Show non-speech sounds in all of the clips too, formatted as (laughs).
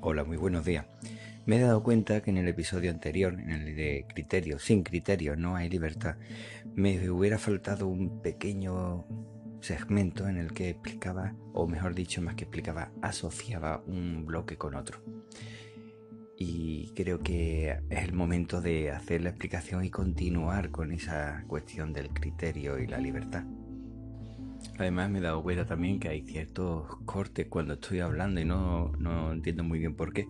Hola, muy buenos días. Me he dado cuenta que en el episodio anterior, en el de criterio, sin criterio no hay libertad, me hubiera faltado un pequeño segmento en el que explicaba, o mejor dicho, más que explicaba, asociaba un bloque con otro. Y creo que es el momento de hacer la explicación y continuar con esa cuestión del criterio y la libertad. Además me he dado cuenta también que hay ciertos cortes cuando estoy hablando y no, no entiendo muy bien por qué.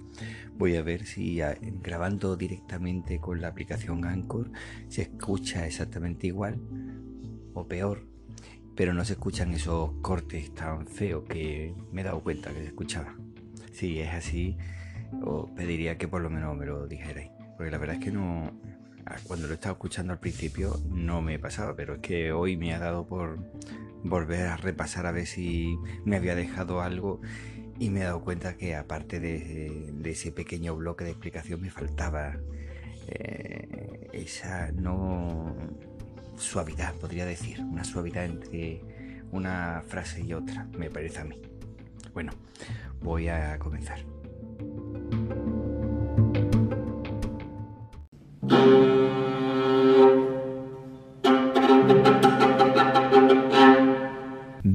Voy a ver si grabando directamente con la aplicación Anchor se escucha exactamente igual o peor, pero no se escuchan esos cortes tan feos que me he dado cuenta que se escuchaba. Si es así, os pediría que por lo menos me lo dijerais, porque la verdad es que no, cuando lo estaba escuchando al principio no me pasaba, pero es que hoy me ha dado por volver a repasar a ver si me había dejado algo y me he dado cuenta que aparte de, ese pequeño bloque de explicación me faltaba eh, esa no suavidad, podría decir, una suavidad entre una frase y otra, me parece a mí. Bueno, voy a comenzar.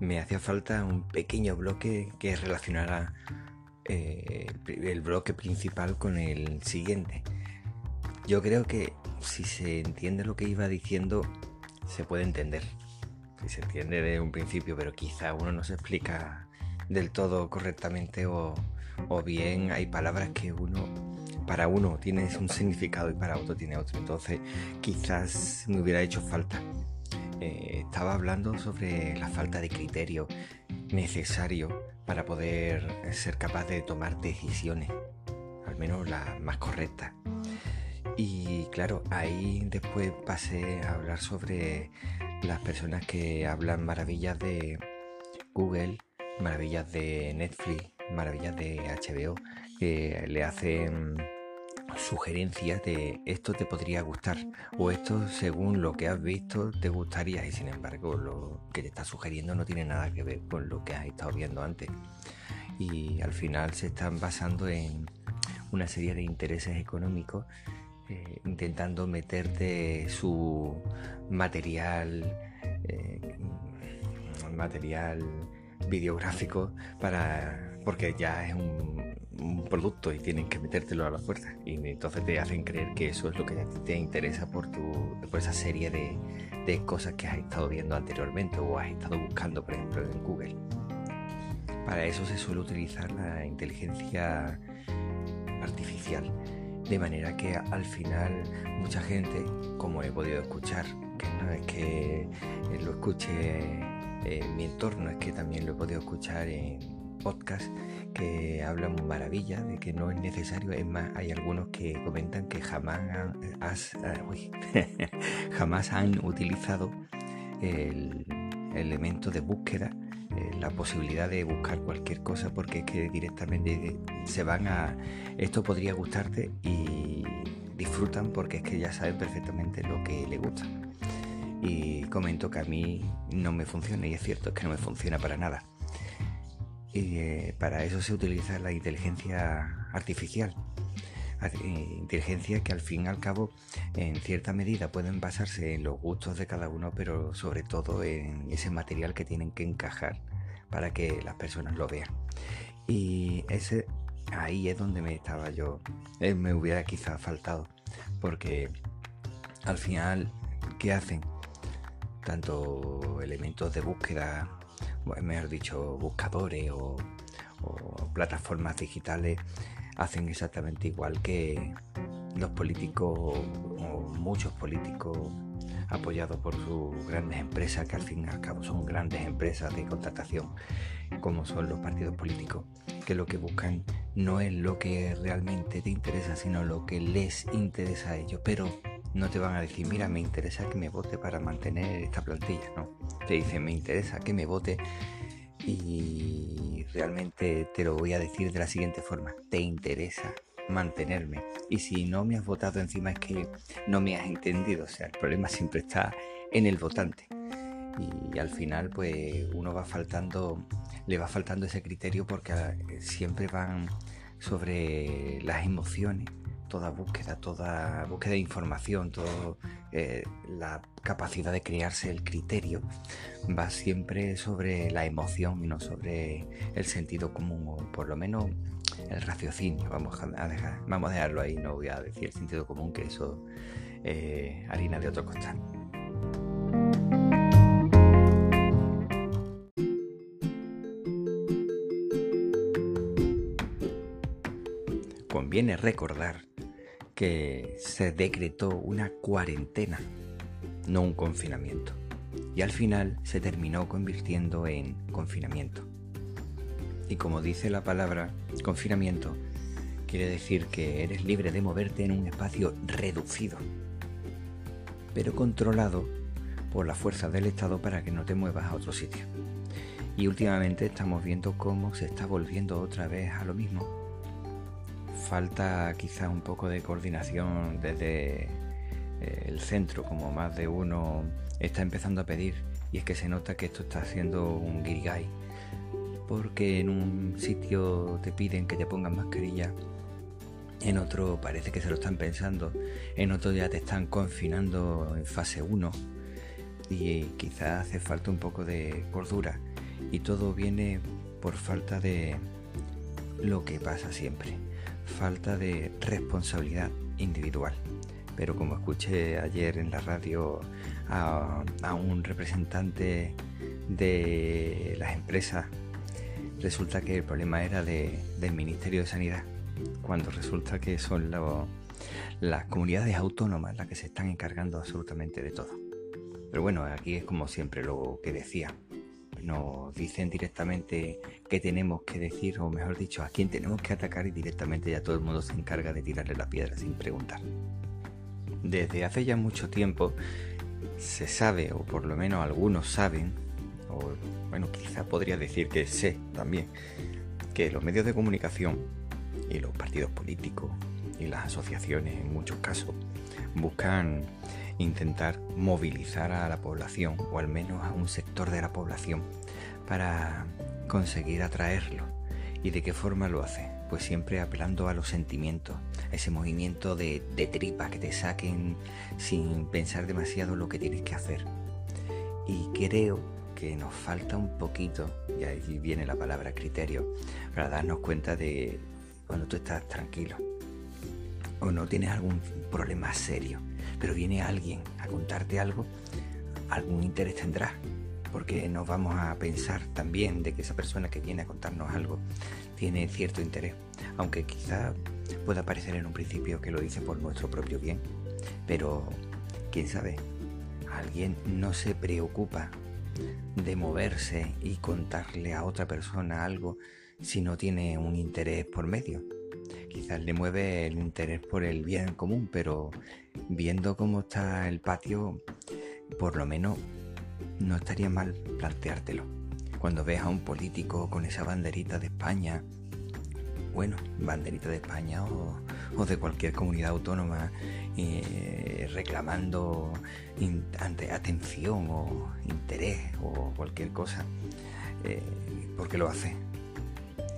Me hacía falta un pequeño bloque que relacionara eh, el bloque principal con el siguiente. Yo creo que si se entiende lo que iba diciendo, se puede entender. Si se entiende de un principio, pero quizá uno no se explica del todo correctamente o, o bien hay palabras que uno para uno tiene un significado y para otro tiene otro. Entonces quizás me hubiera hecho falta eh, estaba hablando sobre la falta de criterio necesario para poder ser capaz de tomar decisiones, al menos las más correctas. Y claro, ahí después pasé a hablar sobre las personas que hablan maravillas de Google, maravillas de Netflix, maravillas de HBO, que le hacen sugerencias de esto te podría gustar o esto según lo que has visto te gustaría y sin embargo lo que te está sugiriendo no tiene nada que ver con lo que has estado viendo antes. Y al final se están basando en una serie de intereses económicos eh, intentando meterte su material eh, material videográfico para porque ya es un producto y tienen que metértelo a la fuerza. Y entonces te hacen creer que eso es lo que te interesa por, tu, por esa serie de, de cosas que has estado viendo anteriormente o has estado buscando, por ejemplo, en Google. Para eso se suele utilizar la inteligencia artificial. De manera que al final mucha gente, como he podido escuchar, que no es que lo escuche en mi entorno, es que también lo he podido escuchar en podcast que hablan maravilla de que no es necesario. Es más, hay algunos que comentan que jamás han, eh, (laughs) jamás han utilizado el elemento de búsqueda, eh, la posibilidad de buscar cualquier cosa, porque es que directamente se van a esto podría gustarte y disfrutan porque es que ya saben perfectamente lo que le gusta. Y comento que a mí no me funciona y es cierto, es que no me funciona para nada. Y eh, para eso se utiliza la inteligencia artificial. Eh, inteligencia que al fin y al cabo en cierta medida pueden basarse en los gustos de cada uno, pero sobre todo en ese material que tienen que encajar para que las personas lo vean. Y ese ahí es donde me estaba yo, eh, me hubiera quizá faltado, porque al final, ¿qué hacen? Tanto elementos de búsqueda mejor dicho, buscadores o, plataformas digitales hacen exactamente igual que los políticos o muchos políticos apoyado por sus grandes empresas, que al fin y al cabo son grandes empresas de contratación, como son los partidos políticos, que lo que buscan no es lo que realmente te interesa, sino lo que les interesa a ellos. Pero no te van a decir, mira, me interesa que me vote para mantener esta plantilla, ¿no? Te dicen, me interesa que me vote y realmente te lo voy a decir de la siguiente forma, te interesa mantenerme. Y si no me has votado encima es que no me has entendido. O sea, el problema siempre está en el votante. Y al final, pues uno va faltando, le va faltando ese criterio porque ah, siempre van sobre las emociones, toda búsqueda, toda búsqueda de información, toda eh, la capacidad de crearse el criterio va siempre sobre la emoción y no sobre el sentido común, o por lo menos el raciocinio, vamos a, dejarlo ahí, no voy a decir el sentido común, que eso eh, harina de otro costal. Conviene recordar que se decretó una cuarentena, no un confinamiento, y al final se terminó convirtiendo en confinamiento. Y como dice la palabra confinamiento, quiere decir que eres libre de moverte en un espacio reducido, pero controlado por la fuerza del Estado para que no te muevas a otro sitio. Y últimamente estamos viendo cómo se está volviendo otra vez a lo mismo. Falta quizá un poco de coordinación desde eh, el centro, como más de uno está empezando a pedir, y es que se nota que esto está haciendo un guirigay porque en un sitio te piden que te pongan mascarilla, en otro parece que se lo están pensando, en otro ya te están confinando en fase 1 y quizás hace falta un poco de cordura. Y todo viene por falta de lo que pasa siempre, falta de responsabilidad individual. Pero como escuché ayer en la radio a, un representante de las empresas resulta que el problema era del Ministerio de Sanidad, cuando resulta que son las comunidades autónomas las que se están encargando absolutamente de todo. Pero bueno, aquí es como siempre lo que decía. Nos dicen directamente qué tenemos que decir, o mejor dicho, a quién tenemos que atacar y directamente ya todo el mundo se encarga de tirarle la piedra sin preguntar. Desde hace ya mucho tiempo se sabe, o por lo menos algunos saben, o bueno, quizá podría decir que sé también, que los medios de comunicación y los partidos políticos y las asociaciones en muchos casos buscan intentar movilizar a la población o al menos a un sector de la población para conseguir atraerlo. ¿Y de qué forma lo hace? Pues siempre apelando a los sentimientos, a ese movimiento de, de tripa que te saquen sin pensar demasiado lo que tienes que hacer. Y creo que nos falta un poquito, y ahí viene la palabra criterio, para darnos cuenta de cuando tú estás tranquilo o no tienes algún problema serio, pero viene alguien a contarte algo, algún interés tendrá, porque nos vamos a pensar también de que esa persona que viene a contarnos algo tiene cierto interés, aunque quizá pueda parecer en un principio que lo dice por nuestro propio bien, pero quién sabe, alguien no se preocupa de moverse y contarle a otra persona algo si no tiene un interés por medio. Quizás le mueve el interés por el bien común, pero viendo cómo está el patio, por lo menos no estaría mal planteártelo. Cuando ves a un político con esa banderita de España, bueno, banderita de España o, de cualquier comunidad autónoma eh, reclamando ante atención o interés o cualquier cosa, eh, ¿por qué lo hace?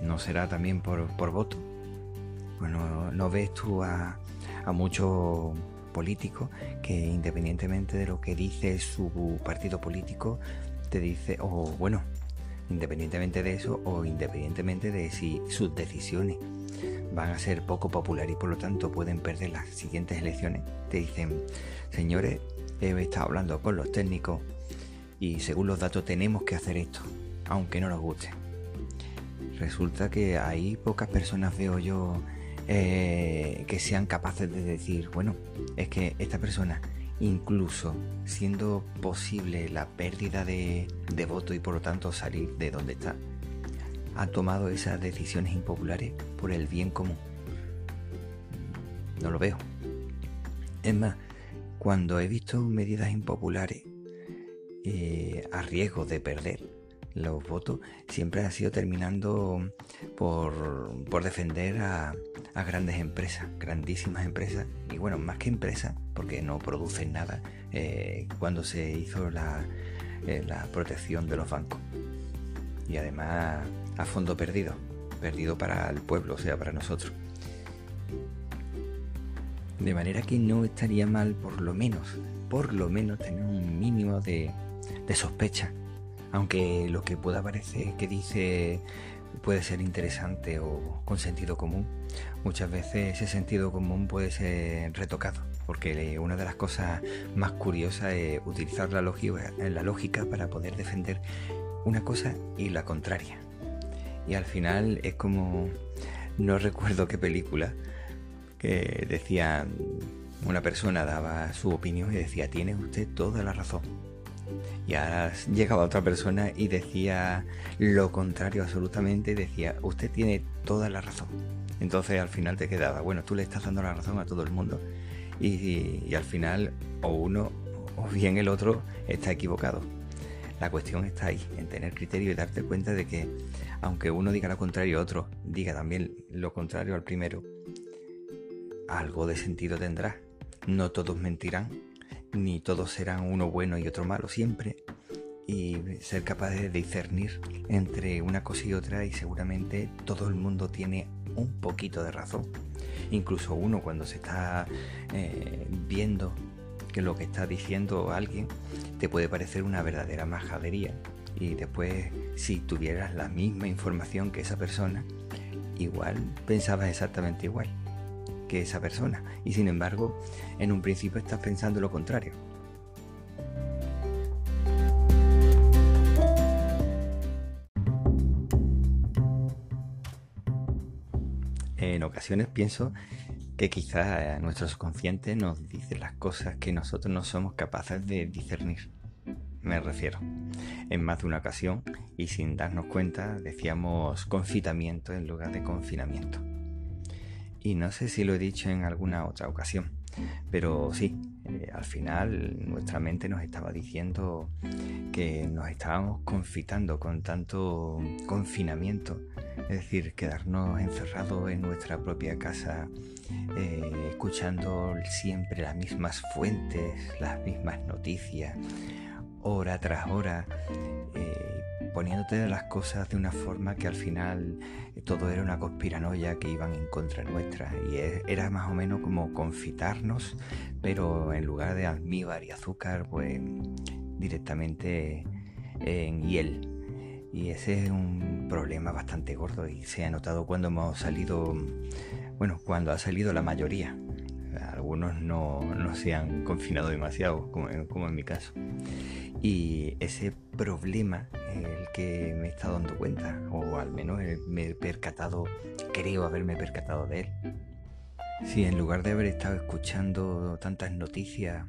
¿No será también por, voto? Bueno, ¿no ves tú a, a muchos políticos que independientemente de lo que dice su partido político, te dice, o bueno, independientemente de eso o independientemente de si sus decisiones van a ser poco populares y por lo tanto pueden perder las siguientes elecciones, te dicen, señores, he estado hablando con los técnicos y según los datos tenemos que hacer esto, aunque no nos guste. Resulta que hay pocas personas, veo yo, eh, que sean capaces de decir, bueno, es que esta persona incluso siendo posible la pérdida de, voto y por lo tanto salir de donde está, ha tomado esas decisiones impopulares por el bien común. No lo veo. Es más, cuando he visto medidas impopulares eh, a riesgo de perder los votos, siempre ha sido terminando por, defender a, grandes empresas, grandísimas empresas, y bueno, más que empresas, porque no producen nada, eh, cuando se hizo la, eh, la protección de los bancos. Y además a fondo perdido, perdido para el pueblo, o sea, para nosotros. De manera que no estaría mal, por lo menos, por lo menos tener un mínimo de, de sospecha. Aunque lo que pueda parecer que dice puede ser interesante o con sentido común, muchas veces ese sentido común puede ser retocado, porque una de las cosas más curiosas es utilizar la lógica, para poder defender una cosa y la contraria. Y al final es como, no recuerdo qué película, que decía, una persona daba su opinión y decía, tiene usted toda la razón. Y ahora llegaba otra persona y decía lo contrario absolutamente decía, usted tiene toda la razón. Entonces al final te quedaba, bueno, tú le estás dando la razón a todo el mundo. Y, y al final o uno o bien el otro está equivocado. La cuestión está ahí, en tener criterio y darte cuenta de que aunque uno diga lo contrario, otro diga también lo contrario al primero, algo de sentido tendrá. No todos mentirán, ni todos serán uno bueno y otro malo siempre. Y ser capaz de discernir entre una cosa y otra y seguramente todo el mundo tiene un poquito de razón. Incluso uno cuando se está eh, viendo que lo que está diciendo alguien te puede parecer una verdadera majadería y después si tuvieras la misma información que esa persona, igual pensabas exactamente igual que esa persona y sin embargo en un principio estás pensando lo contrario. En ocasiones pienso que quizás nuestro subconsciente nos dice las cosas que nosotros no somos capaces de discernir me refiero. En más de una ocasión, y sin darnos cuenta, decíamos confitamiento en lugar de confinamiento. Y no sé si lo he dicho en alguna otra ocasión, pero sí, eh, al final nuestra mente nos estaba diciendo que nos estábamos confitando con tanto confinamiento, es decir, quedarnos encerrados en nuestra propia casa, eh, escuchando siempre las mismas fuentes, las mismas noticias, hora tras hora, eh, poniéndote las cosas de una forma que al final eh, todo era una conspiranoia que iban en contra nuestra y era más o menos como confitarnos, pero en lugar de almíbar y azúcar, pues directamente en hiel. Y ese es un problema bastante gordo y se ha notado cuando hemos salido, bueno, cuando ha salido la mayoría. Algunos no, se han confinado demasiado, como en mi caso. Y ese problema el que me estado dando cuenta, o al menos me he percatado, creo haberme percatado de él. Si en lugar de haber estado escuchando tantas noticias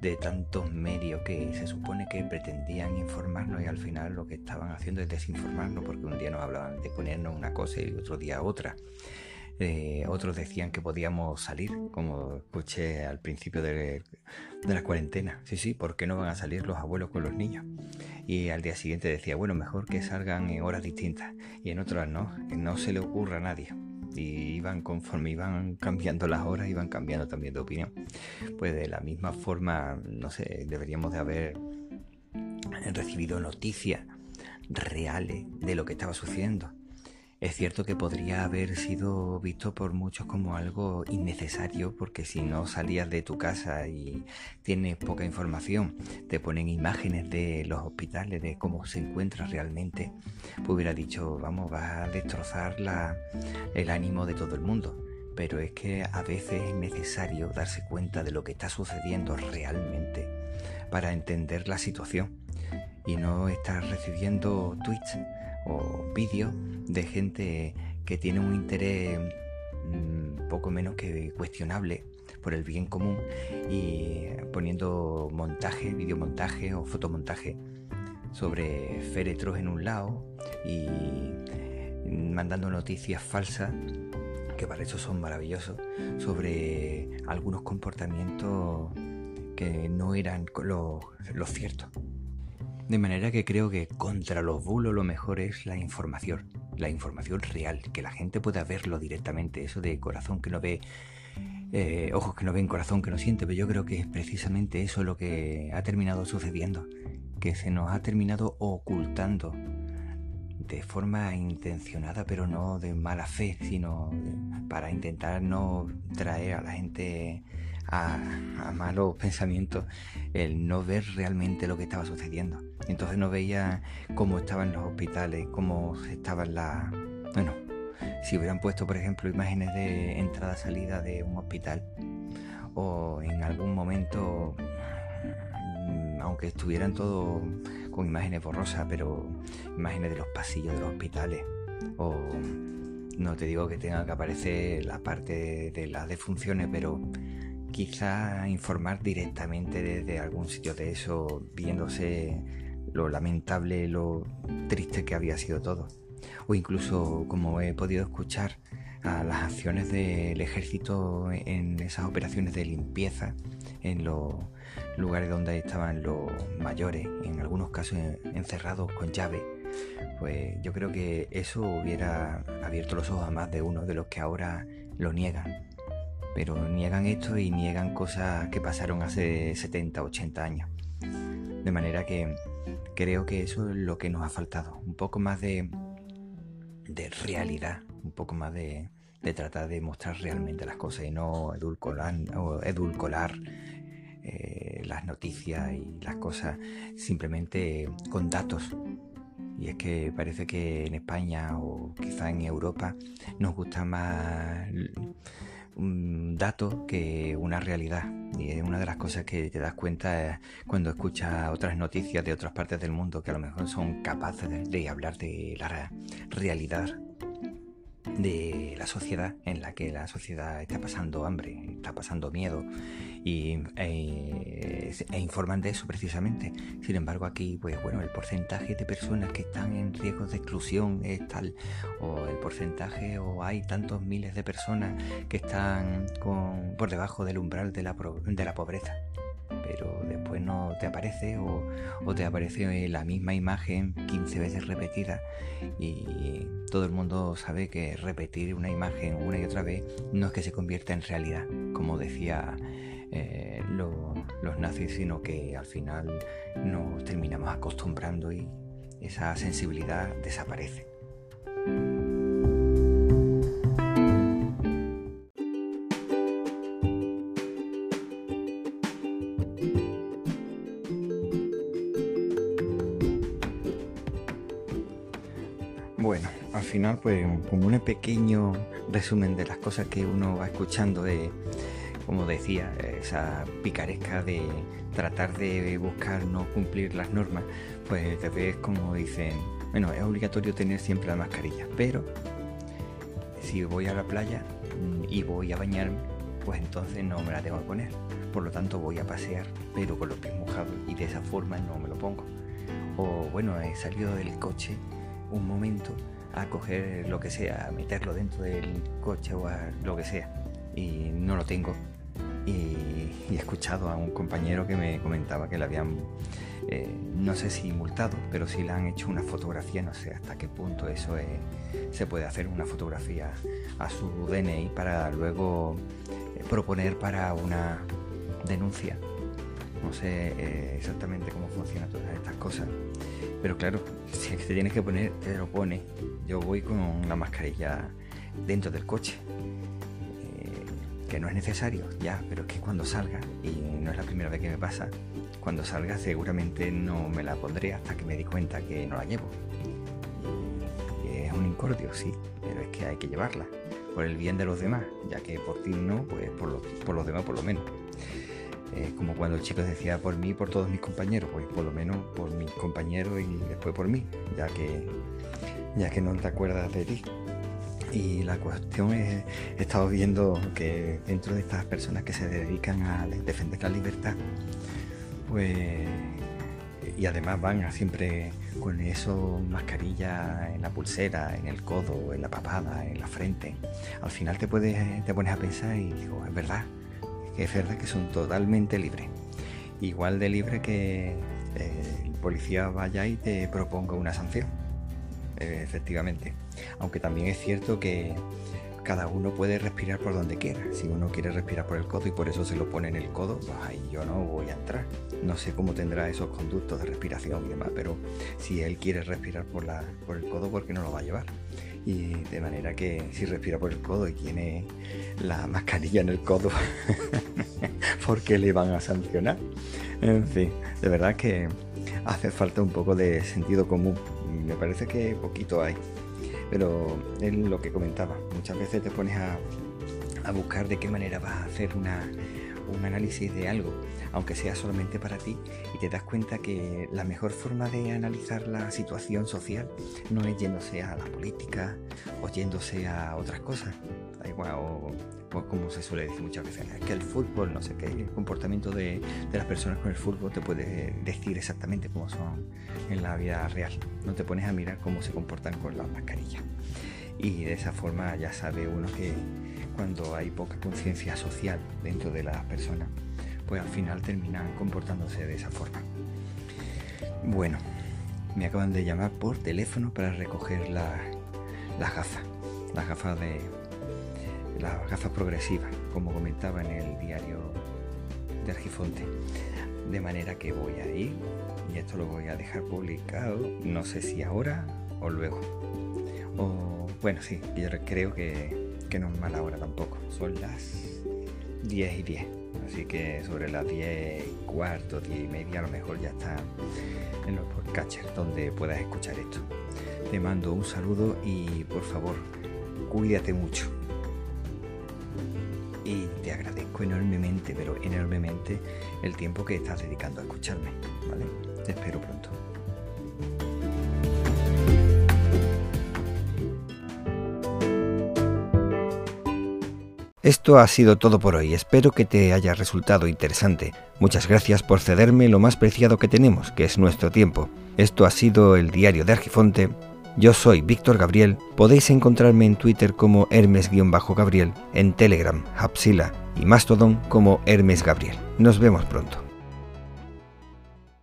de tantos medios que se supone que pretendían informarnos y al final lo que estaban haciendo es desinformarnos porque un día nos hablaban de ponernos una cosa y otro día otra. Eh, otros decían que podíamos salir, como escuché al principio de, la cuarentena. Sí, sí, ¿por qué no van a salir los abuelos con los niños? Y al día siguiente decía, bueno, mejor que salgan en horas distintas. Y en otras no, que no se le ocurra a nadie. Y iban conforme iban cambiando las horas, iban cambiando también de opinión. Pues de la misma forma, no sé, deberíamos de haber recibido noticias reales de lo que estaba sucediendo es cierto que podría haber sido visto por muchos como algo innecesario porque si no salías de tu casa y tienes poca información, te ponen imágenes de los hospitales, de cómo se encuentra realmente, pues hubiera dicho, vamos, vas a destrozar el ánimo de todo el mundo. Pero es que a veces es necesario darse cuenta de lo que está sucediendo realmente para entender la situación y no estar recibiendo tweets o vídeos de gente que tiene un interés mm, poco menos que cuestionable por el bien común y poniendo montaje, videomontaje o fotomontaje sobre féretros en un lado y mandando noticias falsas que para eso son maravillosos sobre algunos comportamientos que no eran lo, lo cierto. De manera que creo que contra los bulos lo mejor es la información, la información real, que la gente pueda verlo directamente, eso de corazón que no ve, eh, ojos que no ven, corazón que no siente, pero yo creo que es precisamente eso lo que ha terminado sucediendo, que se nos ha terminado ocultando de forma intencionada, pero no de mala fe, sino para intentar no traer a la gente a, malos (laughs) pensamientos, el no ver realmente lo que estaba sucediendo. Entonces no veía cómo estaban los hospitales, cómo estaban las... Bueno, si hubieran puesto, por ejemplo, imágenes de entrada-salida de un hospital, o en algún momento, mm, aunque estuvieran todos con imágenes borrosas, pero imágenes de los pasillos de los hospitales, o no te digo que tenga que aparecer la parte de las defunciones, pero quizá informar directamente desde algún sitio de eso, viéndose lo lamentable, lo triste que había sido todo. O incluso, como he podido escuchar, a las acciones del ejército en esas operaciones de limpieza en los lugares donde estaban los mayores, en algunos casos encerrados con llave. Pues yo creo que eso hubiera abierto los ojos a más de uno de los que ahora lo niegan pero niegan esto y niegan cosas que pasaron hace 70, 80 años. De manera que creo que eso es lo que nos ha faltado, un poco más de, de realidad, un poco más de, tratar de mostrar realmente las cosas y no edulcorar, o edulcorar eh, las noticias y las cosas simplemente con datos. Y es que parece que en España o quizá en Europa nos gusta más un dato que una realidad. Y es una de las cosas que te das cuenta cuando escuchas otras noticias de otras partes del mundo que a lo mejor son capaces de hablar de la realidad de la sociedad en la que la sociedad está pasando hambre, está pasando miedo y, e, e, informan de eso precisamente. Sin embargo aquí, pues bueno, el porcentaje de personas que están en riesgo de exclusión es tal, o el porcentaje, o hay tantos miles de personas que están con, por debajo del umbral de la, de la pobreza pero después no te aparece o, te aparece la misma imagen 15 veces repetida y todo el mundo sabe que repetir una imagen una y otra vez no es que se convierta en realidad, como decía eh, los nazis, sino que al final nos terminamos acostumbrando y esa sensibilidad desaparece. Pues como un pequeño resumen de las cosas que uno va escuchando, de, como decía, esa picaresca de tratar de buscar no cumplir las normas, pues te ves como dicen, bueno, es obligatorio tener siempre la mascarilla, pero si voy a la playa y voy a bañarme, pues entonces no me la tengo que poner. Por lo tanto voy a pasear, pero con los pies mojados y de esa forma no me lo pongo. O bueno, he salido del coche un momento a coger lo que sea, a meterlo dentro del coche o a lo que sea. Y no lo tengo. Y, he escuchado a un compañero que me comentaba que le habían, eh, no sé si multado, pero si le han hecho una fotografía, no sé hasta qué punto eso se puede hacer una fotografía a su DNI para luego eh, proponer para una denuncia. No sé eh, exactamente cómo funcionan todas estas cosas. Pero claro, (laughs) si te tienes que poner, te lo pone. Yo voy con la mascarilla dentro del coche. Eh, que no es necesario, ya, pero es que cuando salga, y no es la primera vez que me pasa, cuando salga seguramente no me la pondré hasta que me di cuenta que no la llevo. es un incordio, sí, pero es que hay que llevarla, por el bien de los demás, ya que por ti no, pues por por los demás por lo menos como cuando el chico decía por mí por todos mis compañeros, pues por lo menos por mis compañeros y después por mí, ya que, ya que no te acuerdas de ti. Y la cuestión es, he estado viendo que dentro de estas personas que se dedican a defender la libertad, pues, y además van siempre con eso, mascarilla en la pulsera, en el codo, en la papada, en la frente, al final te, puedes, te pones a pensar y digo, es verdad, es verdad que son totalmente libres. Igual de libre que eh, el policía vaya y te proponga una sanción, eh, efectivamente. Aunque también es cierto que cada uno puede respirar por donde quiera. Si uno quiere respirar por el codo y por eso se lo pone en el codo, pues ahí yo no voy a entrar. No sé cómo tendrá esos conductos de respiración y demás, pero si él quiere respirar por, la, por el codo, ¿por qué no lo va a llevar? Y de manera que si respira por el codo y tiene la mascarilla en el codo, (laughs) ¿por qué le van a sancionar? En fin, de verdad que hace falta un poco de sentido común. Me parece que poquito hay. Pero es lo que comentaba, muchas veces te pones a, buscar de qué manera vas a hacer un análisis de algo, aunque sea solamente para ti, y te das cuenta que la mejor forma de analizar la situación social no es yéndose a la política o yéndose a otras cosas, o, como se suele decir muchas veces, es que el fútbol, no sé qué, el comportamiento de, de, las personas con el fútbol te puede decir exactamente cómo son en la vida real. No te pones a mirar cómo se comportan con las mascarillas. Y de esa forma ya sabe uno que cuando hay poca conciencia social dentro de las personas, pues al final terminan comportándose de esa forma. Bueno, me acaban de llamar por teléfono para recoger las gafas, las gafas de, las gafas progresivas, como comentaba en el diario de Argifonte. De manera que voy a ir y esto lo voy a dejar publicado, no sé si ahora o luego. O bueno, sí, yo creo que, no es mala hora tampoco. Son las 10 y 10. Así que sobre las 10 y cuarto, 10 y media, a lo mejor ya está en los podcatchers donde puedas escuchar esto. Te mando un saludo y por favor, cuídate mucho y te agradezco enormemente, pero enormemente, el tiempo que estás dedicando a escucharme. ¿vale? Te espero pronto. Esto ha sido todo por hoy, espero que te haya resultado interesante. Muchas gracias por cederme lo más preciado que tenemos, que es nuestro tiempo. Esto ha sido el diario de Argifonte yo soy Víctor Gabriel, podéis encontrarme en Twitter como Hermes-Gabriel, en Telegram, Hapsila y Mastodon como Hermes Gabriel. Nos vemos pronto.